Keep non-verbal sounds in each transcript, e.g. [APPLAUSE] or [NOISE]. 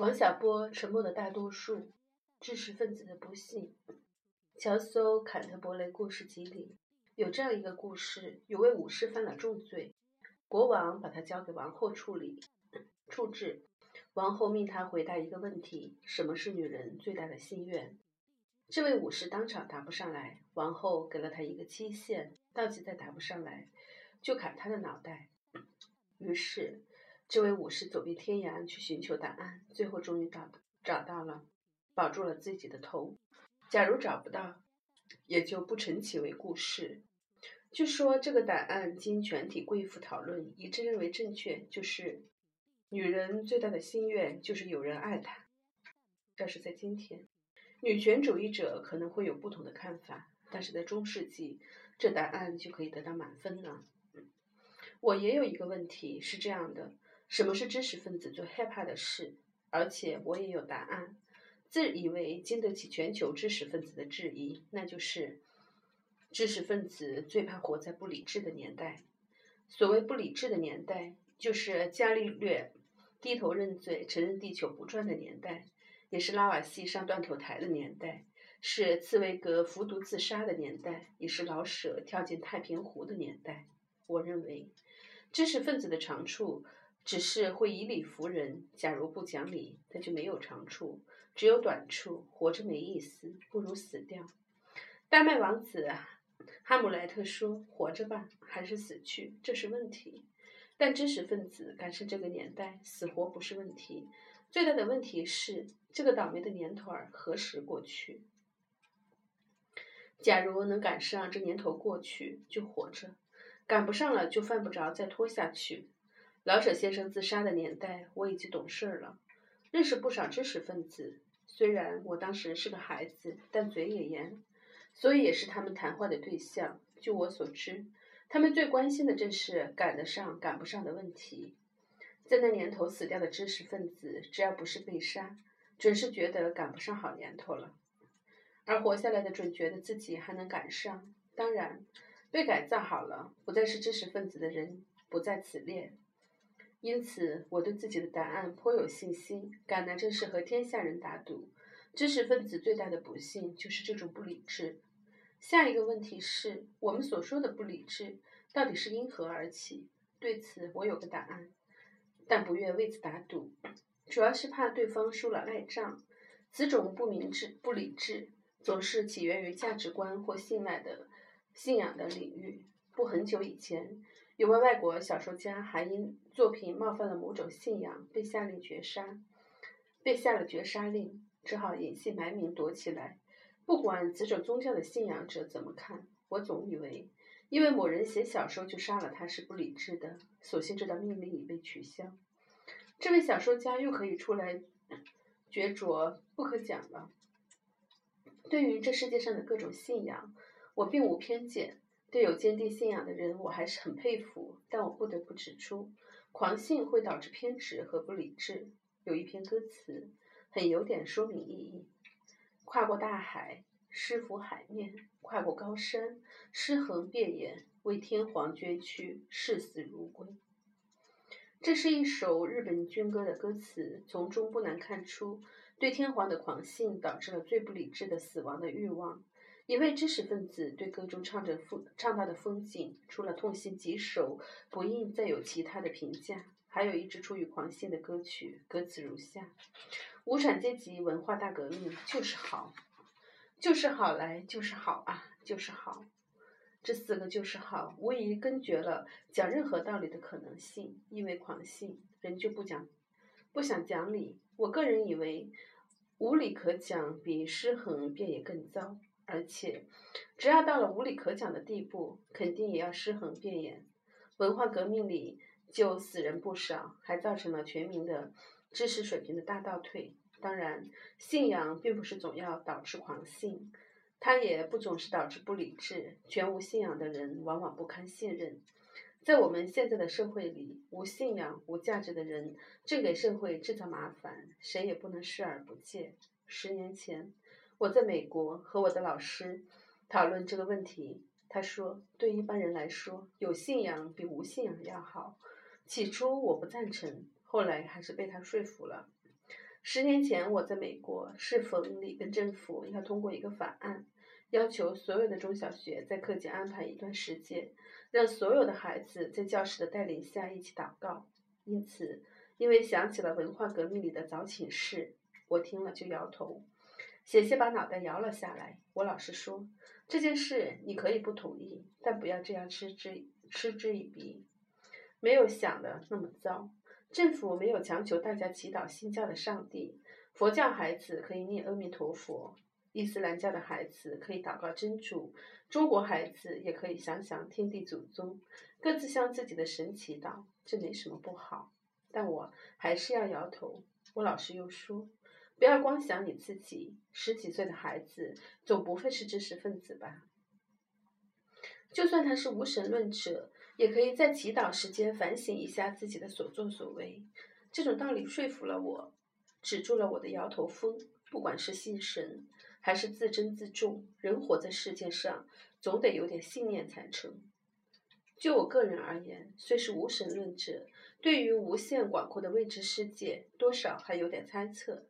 王小波沉默的大多数，知识分子的不幸。乔叟坎特伯雷故事集里有这样一个故事：有位武士犯了重罪，国王把他交给王后处理处置。王后命他回答一个问题：什么是女人最大的心愿？这位武士当场答不上来。王后给了他一个期限，到期再答不上来，就砍他的脑袋。于是。这位武士走遍天涯去寻求答案，最后终于找找到了，保住了自己的头。假如找不到，也就不成其为故事。据说这个答案经全体贵妇讨论一致认为正确，就是女人最大的心愿就是有人爱她。要是在今天，女权主义者可能会有不同的看法，但是在中世纪，这答案就可以得到满分了。我也有一个问题是这样的。什么是知识分子最害怕的事？而且我也有答案，自以为经得起全球知识分子的质疑，那就是知识分子最怕活在不理智的年代。所谓不理智的年代，就是伽利略低头认罪、承认地球不转的年代，也是拉瓦锡上断头台的年代，是茨威格服毒自杀的年代，也是老舍跳进太平湖的年代。我认为，知识分子的长处。只是会以理服人。假如不讲理，那就没有长处，只有短处。活着没意思，不如死掉。丹麦王子哈姆莱特说：“活着吧，还是死去，这是问题。”但知识分子赶上这个年代，死活不是问题。最大的问题是，这个倒霉的年头儿何时过去？假如能赶上这年头过去，就活着；赶不上了，就犯不着再拖下去。老舍先生自杀的年代，我已经懂事了，认识不少知识分子。虽然我当时是个孩子，但嘴也严，所以也是他们谈话的对象。据我所知，他们最关心的正是赶得上赶不上的问题。在那年头死掉的知识分子，只要不是被杀，准是觉得赶不上好年头了；而活下来的准觉得自己还能赶上。当然，被改造好了，不再是知识分子的人不在此列。因此，我对自己的答案颇有信心。敢拿正是和天下人打赌，知识分子最大的不幸就是这种不理智。下一个问题是我们所说的不理智到底是因何而起？对此，我有个答案，但不愿为此打赌，主要是怕对方输了赖账。此种不明智、不理智，总是起源于价值观或信赖的信仰的领域。不很久以前。有位外国小说家还因作品冒犯了某种信仰，被下令绝杀，被下了绝杀令，只好隐姓埋名躲起来。不管此种宗教的信仰者怎么看，我总以为，因为某人写小说就杀了他是不理智的。所幸这道命令已被取消，这位小说家又可以出来角逐不可讲了。对于这世界上的各种信仰，我并无偏见。对有坚定信仰的人，我还是很佩服。但我不得不指出，狂信会导致偏执和不理智。有一篇歌词很有点说明意义：跨过大海，诗服海面；跨过高山，尸横遍野，为天皇捐躯，视死如归。这是一首日本军歌的歌词，从中不难看出，对天皇的狂信导致了最不理智的死亡的欲望。一位知识分子对歌中唱着风唱到的风景，除了痛心疾首，不应再有其他的评价。还有一支出于狂信的歌曲，歌词如下：无产阶级文化大革命就是好，就是好来就是好啊，就是好。这四个就是好，无疑根绝了讲任何道理的可能性。因为狂信，人就不讲，不想讲理。我个人以为，无理可讲比失衡便也更糟。而且，只要到了无理可讲的地步，肯定也要尸横遍野。文化革命里就死人不少，还造成了全民的知识水平的大倒退。当然，信仰并不是总要导致狂信，它也不总是导致不理智。全无信仰的人往往不堪信任。在我们现在的社会里，无信仰、无价值的人正给社会制造麻烦，谁也不能视而不见。十年前。我在美国和我的老师讨论这个问题，他说：“对一般人来说，有信仰比无信仰要好。”起初我不赞成，后来还是被他说服了。十年前我在美国，适逢里根政府要通过一个法案，要求所有的中小学在课间安排一段时间，让所有的孩子在教师的带领下一起祷告。因此，因为想起了文化革命里的早寝事，我听了就摇头，险些把脑袋摇了下来。我老师说：“这件事你可以不同意，但不要这样嗤之嗤之以鼻。”没有想的那么糟。政府没有强求大家祈祷新教的上帝，佛教孩子可以念阿弥陀佛，伊斯兰教的孩子可以祷告真主，中国孩子也可以想想天地祖宗，各自向自己的神祈祷，这没什么不好。但我还是要摇头。我老师又说，不要光想你自己，十几岁的孩子总不会是知识分子吧？就算他是无神论者。也可以在祈祷时间反省一下自己的所作所为，这种道理说服了我，止住了我的摇头风。不管是信神，还是自珍自重，人活在世界上，总得有点信念才成。就我个人而言，虽是无神论者，对于无限广阔的未知世界，多少还有点猜测。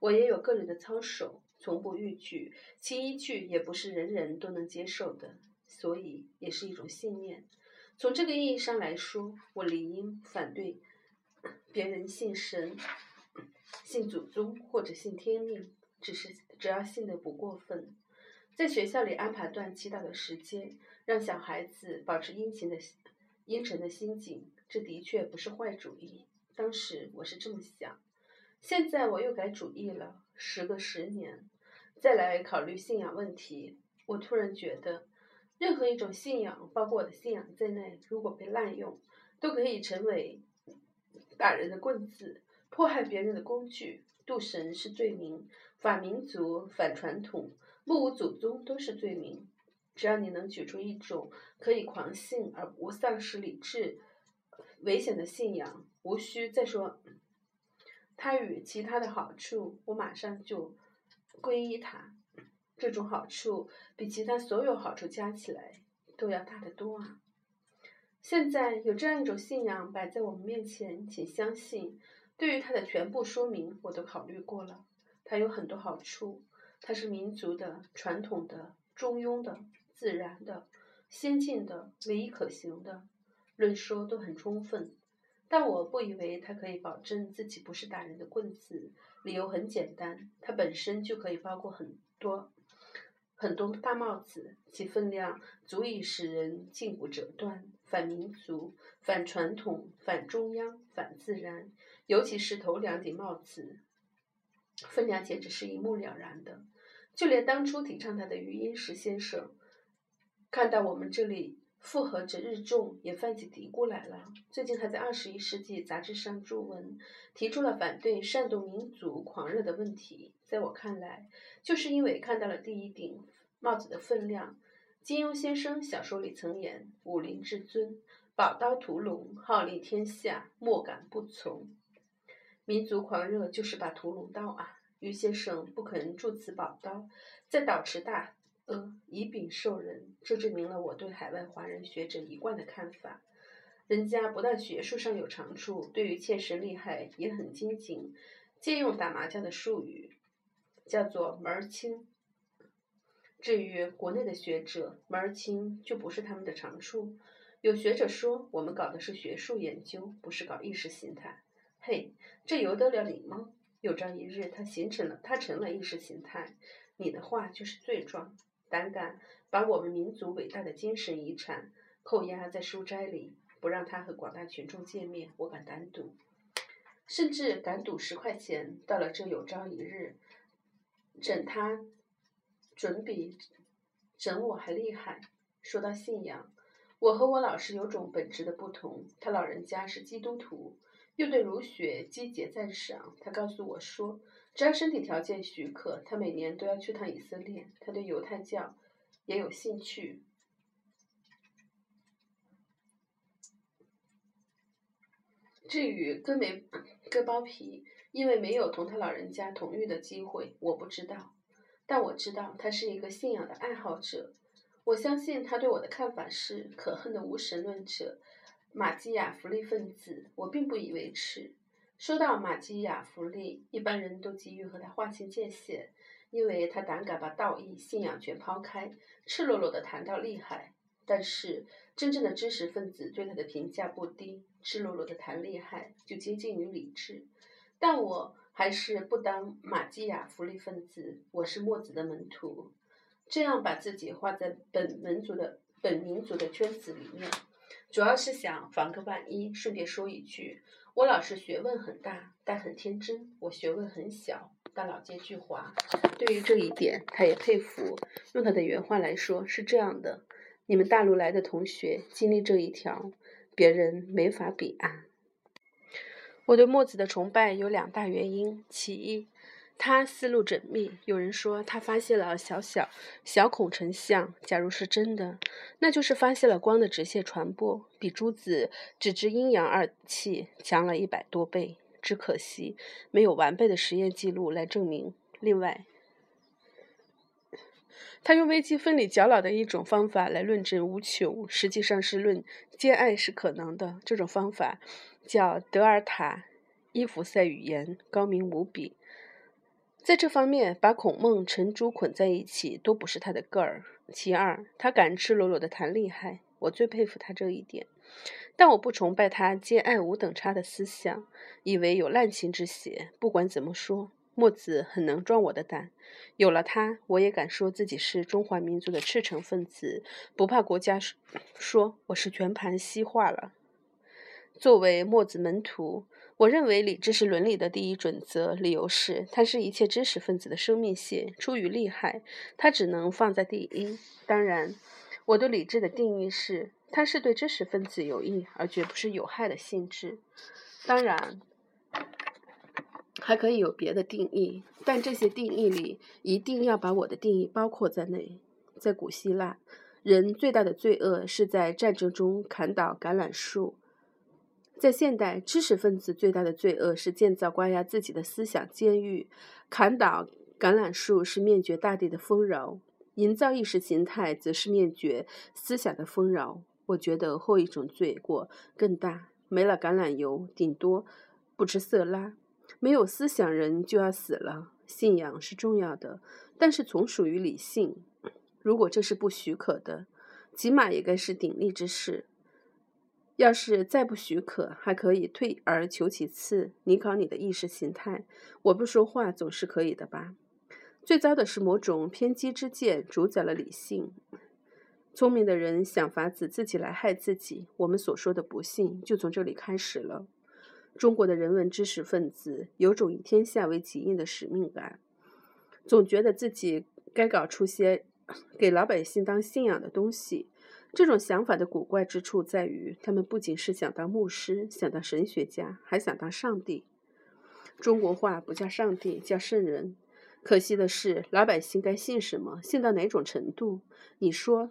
我也有个人的操守，从不逾矩，其依据也不是人人都能接受的，所以也是一种信念。从这个意义上来说，我理应反对 [COUGHS] 别人信神、信祖宗或者信天命，只是只要信的不过分。在学校里安排段祈祷的时间，让小孩子保持殷勤的阴沉的心境，这的确不是坏主意。当时我是这么想，现在我又改主意了。时隔十年，再来考虑信仰问题，我突然觉得。任何一种信仰，包括我的信仰在内，如果被滥用，都可以成为打人的棍子、迫害别人的工具。妒神是罪名，反民族、反传统、目无祖宗都是罪名。只要你能举出一种可以狂信而不丧失理智、危险的信仰，无需再说它与其他的好处，我马上就皈依它。这种好处比其他所有好处加起来都要大得多啊！现在有这样一种信仰摆在我们面前，请相信，对于它的全部说明我都考虑过了。它有很多好处，它是民族的、传统的、中庸的、自然的、先进的、唯一可行的，论说都很充分。但我不以为他可以保证自己不是打人的棍子。理由很简单，它本身就可以包括很多。很多大帽子，其分量足以使人胫骨折断。反民族、反传统、反中央、反自然，尤其是头两顶帽子，分量简直是一目了然的。就连当初提倡他的余英时先生，看到我们这里附和者日众，也泛起嘀咕来了。最近还在《二十一世纪》杂志上著文，提出了反对煽动民族狂热的问题。在我看来，就是因为看到了第一顶帽子的分量。金庸先生小说里曾言：“武林至尊，宝刀屠龙，号令天下，莫敢不从。”民族狂热就是把屠龙刀啊！于先生不肯铸此宝刀，在倒持大阿以柄受人，这证明了我对海外华人学者一贯的看法。人家不但学术上有长处，对于切实利害也很精进，借用打麻将的术语。叫做门儿清。至于国内的学者，门儿清就不是他们的长处。有学者说，我们搞的是学术研究，不是搞意识形态。嘿，这由得了你吗？有朝一日，他形成了，他成了意识形态，你的话就是罪状。胆敢把我们民族伟大的精神遗产扣押在书斋里，不让他和广大群众见面，我敢胆赌，甚至敢赌十块钱。到了这有朝一日。整他准比整我还厉害。说到信仰，我和我老师有种本质的不同。他老人家是基督徒，又对儒学积极赞赏。他告诉我说，只要身体条件许可，他每年都要去趟以色列。他对犹太教也有兴趣。至于割没割包皮。因为没有同他老人家同浴的机会，我不知道。但我知道他是一个信仰的爱好者。我相信他对我的看法是可恨的无神论者，马基雅福利分子。我并不以为耻。说到马基雅弗利，一般人都急于和他划清界限，因为他胆敢把道义、信仰全抛开，赤裸裸地谈到厉害。但是，真正的知识分子对他的评价不低，赤裸裸地谈厉害，就接近于理智。但我还是不当马基雅弗利分子，我是墨子的门徒。这样把自己画在本民族的本民族的圈子里面，主要是想防个万一。顺便说一句。我老师学问很大，但很天真；我学问很小，但老奸巨猾。对于这一点，他也佩服。用他的原话来说，是这样的：你们大陆来的同学经历这一条，别人没法比啊。我对墨子的崇拜有两大原因：其一，他思路缜密，有人说他发现了小小小孔成像。假如是真的，那就是发现了光的直线传播，比朱子只知阴阳二气强了一百多倍。只可惜没有完备的实验记录来证明。另外，他用微积分里较老的一种方法来论证无穷，实际上是论兼爱是可能的。这种方法叫德尔塔伊弗塞语言，高明无比。在这方面，把孔孟程朱捆在一起都不是他的个儿。其二，他敢赤裸裸地谈厉害，我最佩服他这一点。但我不崇拜他兼爱无等差的思想，以为有滥情之嫌。不管怎么说，墨子很能壮我的胆。有了他，我也敢说自己是中华民族的赤诚分子，不怕国家说我是全盘西化了。作为墨子门徒。我认为理智是伦理的第一准则，理由是它是一切知识分子的生命线。出于利害，它只能放在第一。当然，我对理智的定义是，它是对知识分子有益，而绝不是有害的性质。当然，还可以有别的定义，但这些定义里一定要把我的定义包括在内。在古希腊，人最大的罪恶是在战争中砍倒橄榄树。在现代，知识分子最大的罪恶是建造关押自己的思想监狱；砍倒橄榄树是灭绝大地的丰饶；营造意识形态则是灭绝思想的丰饶。我觉得后一种罪过更大。没了橄榄油，顶多不吃色拉；没有思想，人就要死了。信仰是重要的，但是从属于理性。如果这是不许可的，起码也该是鼎力之事。要是再不许可，还可以退而求其次，你搞你的意识形态，我不说话总是可以的吧？最糟的是某种偏激之见主宰了理性，聪明的人想法子自己来害自己。我们所说的不幸就从这里开始了。中国的人文知识分子有种以天下为己任的使命感，总觉得自己该搞出些 [COUGHS] 给老百姓当信仰的东西。这种想法的古怪之处在于，他们不仅是想当牧师，想当神学家，还想当上帝。中国话不叫上帝，叫圣人。可惜的是，老百姓该信什么，信到哪种程度，你说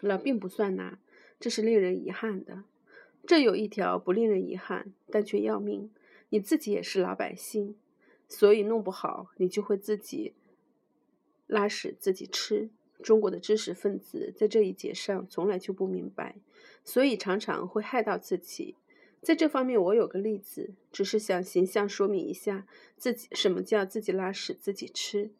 了并不算哪，这是令人遗憾的。这有一条不令人遗憾，但却要命。你自己也是老百姓，所以弄不好，你就会自己拉屎自己吃。中国的知识分子在这一节上从来就不明白，所以常常会害到自己。在这方面，我有个例子，只是想形象说明一下自己什么叫自己拉屎自己吃，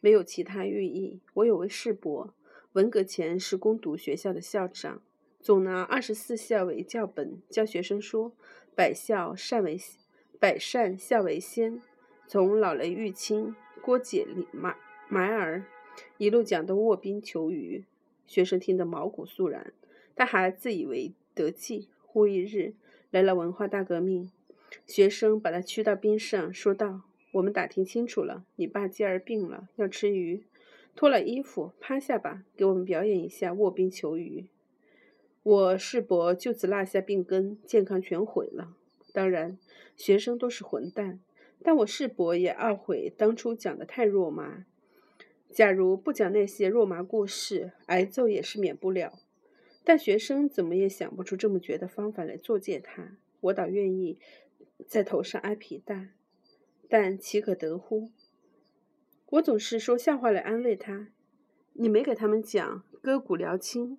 没有其他寓意。我有位世伯，文革前是攻读学校的校长，总拿二十四孝为教本，教学生说百孝善为百善孝为先，从老雷玉清、郭解、李马埋儿。一路讲到卧冰求鱼，学生听得毛骨悚然，他还自以为得计。忽一日来了文化大革命，学生把他驱到冰上，说道：“我们打听清楚了，你爸今儿病了，要吃鱼，脱了衣服趴下吧，给我们表演一下卧冰求鱼。”我世伯就此落下病根，健康全毁了。当然，学生都是混蛋，但我世伯也懊悔当初讲的太肉麻。假如不讲那些肉麻故事，挨揍也是免不了。但学生怎么也想不出这么绝的方法来作践他，我倒愿意在头上挨皮带，但岂可得乎？我总是说笑话来安慰他。你没给他们讲割骨疗亲，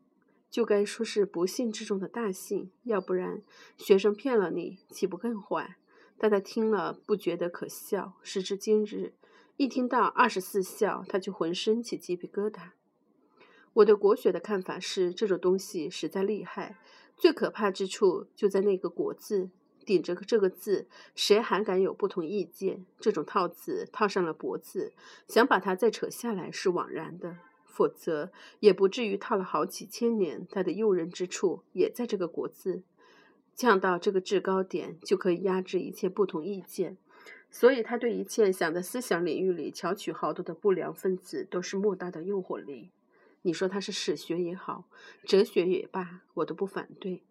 就该说是不幸之中的大幸，要不然学生骗了你，岂不更坏？但他听了不觉得可笑。时至今日，一听到二十四孝，他就浑身起鸡皮疙瘩。我对国学的看法是，这种东西实在厉害，最可怕之处就在那个“国”字，顶着这个字，谁还敢有不同意见？这种套子套上了“脖子，想把它再扯下来是枉然的。否则也不至于套了好几千年。它的诱人之处也在这个“国”字，降到这个制高点，就可以压制一切不同意见。所以，他对一切想在思想领域里巧取豪夺的不良分子，都是莫大的诱惑力。你说他是史学也好，哲学也罢，我都不反对。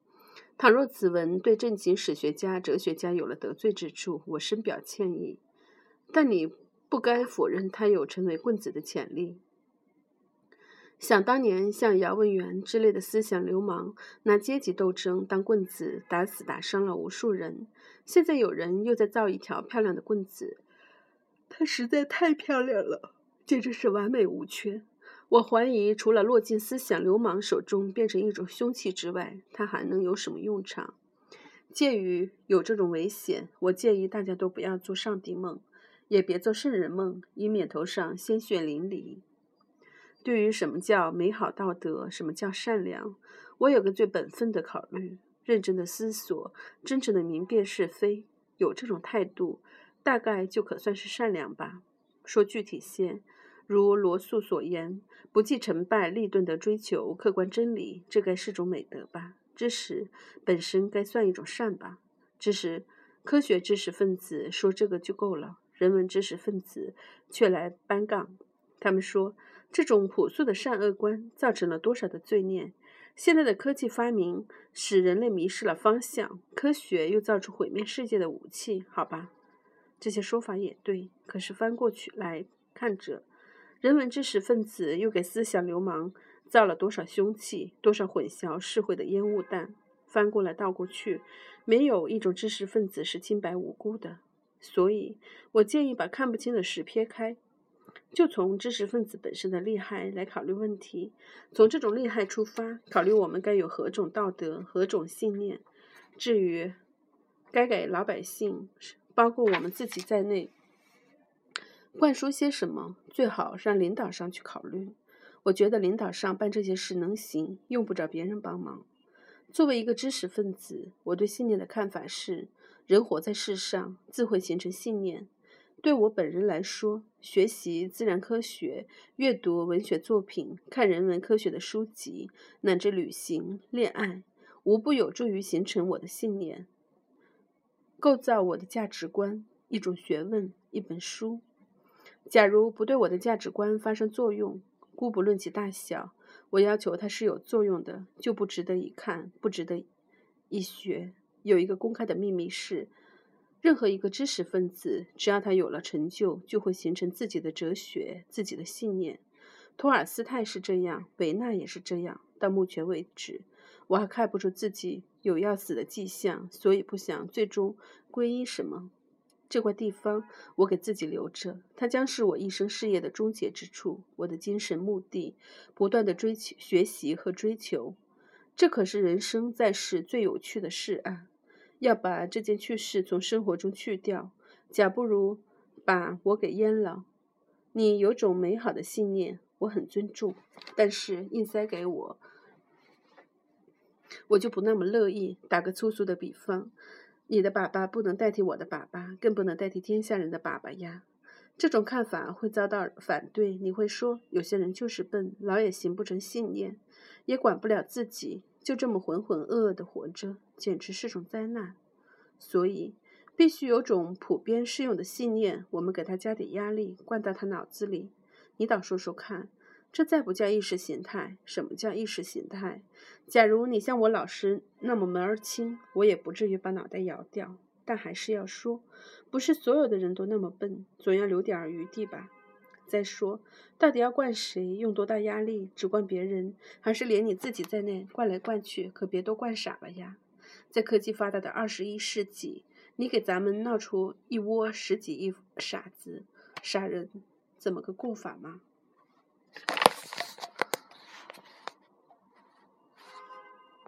倘若此文对正经史学家、哲学家有了得罪之处，我深表歉意。但你不该否认他有成为棍子的潜力。想当年，像姚文元之类的思想流氓，拿阶级斗争当棍子，打死打伤了无数人。现在有人又在造一条漂亮的棍子，它实在太漂亮了，简直是完美无缺。我怀疑，除了落进思想流氓手中变成一种凶器之外，它还能有什么用场？鉴于有这种危险，我建议大家都不要做上帝梦，也别做圣人梦，以免头上鲜血淋漓。对于什么叫美好道德，什么叫善良，我有个最本分的考虑：认真的思索，真诚的明辨是非，有这种态度，大概就可算是善良吧。说具体些。如罗素所言，不计成败立顿地追求客观真理，这该是种美德吧？知识本身该算一种善吧？知识，科学知识分子说这个就够了，人文知识分子却来搬杠。他们说，这种朴素的善恶观造成了多少的罪孽？现在的科技发明使人类迷失了方向，科学又造出毁灭世界的武器，好吧？这些说法也对，可是翻过去来看着。人文知识分子又给思想流氓造了多少凶器，多少混淆社会的烟雾弹？翻过来倒过去，没有一种知识分子是清白无辜的。所以我建议把看不清的事撇开，就从知识分子本身的利害来考虑问题。从这种利害出发，考虑我们该有何种道德、何种信念。至于该给老百姓，包括我们自己在内。灌输些什么，最好让领导上去考虑。我觉得领导上办这些事能行，用不着别人帮忙。作为一个知识分子，我对信念的看法是：人活在世上，自会形成信念。对我本人来说，学习自然科学、阅读文学作品、看人文科学的书籍，乃至旅行、恋爱，无不有助于形成我的信念，构造我的价值观。一种学问，一本书。假如不对我的价值观发生作用，姑不论其大小，我要求它是有作用的，就不值得一看，不值得一学。有一个公开的秘密是，任何一个知识分子，只要他有了成就，就会形成自己的哲学、自己的信念。托尔斯泰是这样，维纳也是这样。到目前为止，我还看不出自己有要死的迹象，所以不想最终归因什么。这块地方我给自己留着，它将是我一生事业的终结之处，我的精神目的，不断的追求、学习和追求。这可是人生在世最有趣的事啊！要把这件趣事从生活中去掉，假不如把我给淹了。你有种美好的信念，我很尊重，但是硬塞给我，我就不那么乐意。打个粗俗的比方。你的爸爸不能代替我的爸爸，更不能代替天下人的爸爸呀！这种看法会遭到反对。你会说，有些人就是笨，老也形不成信念，也管不了自己，就这么浑浑噩噩的活着，简直是种灾难。所以，必须有种普遍适用的信念，我们给他加点压力，灌到他脑子里。你倒说说看。这再不叫意识形态？什么叫意识形态？假如你像我老师那么门儿清，我也不至于把脑袋摇掉。但还是要说，不是所有的人都那么笨，总要留点余地吧。再说，到底要惯谁，用多大压力？只惯别人，还是连你自己在内，惯来惯去，可别都惯傻了呀！在科技发达的二十一世纪，你给咱们闹出一窝十几亿傻子、傻人，怎么个过法吗？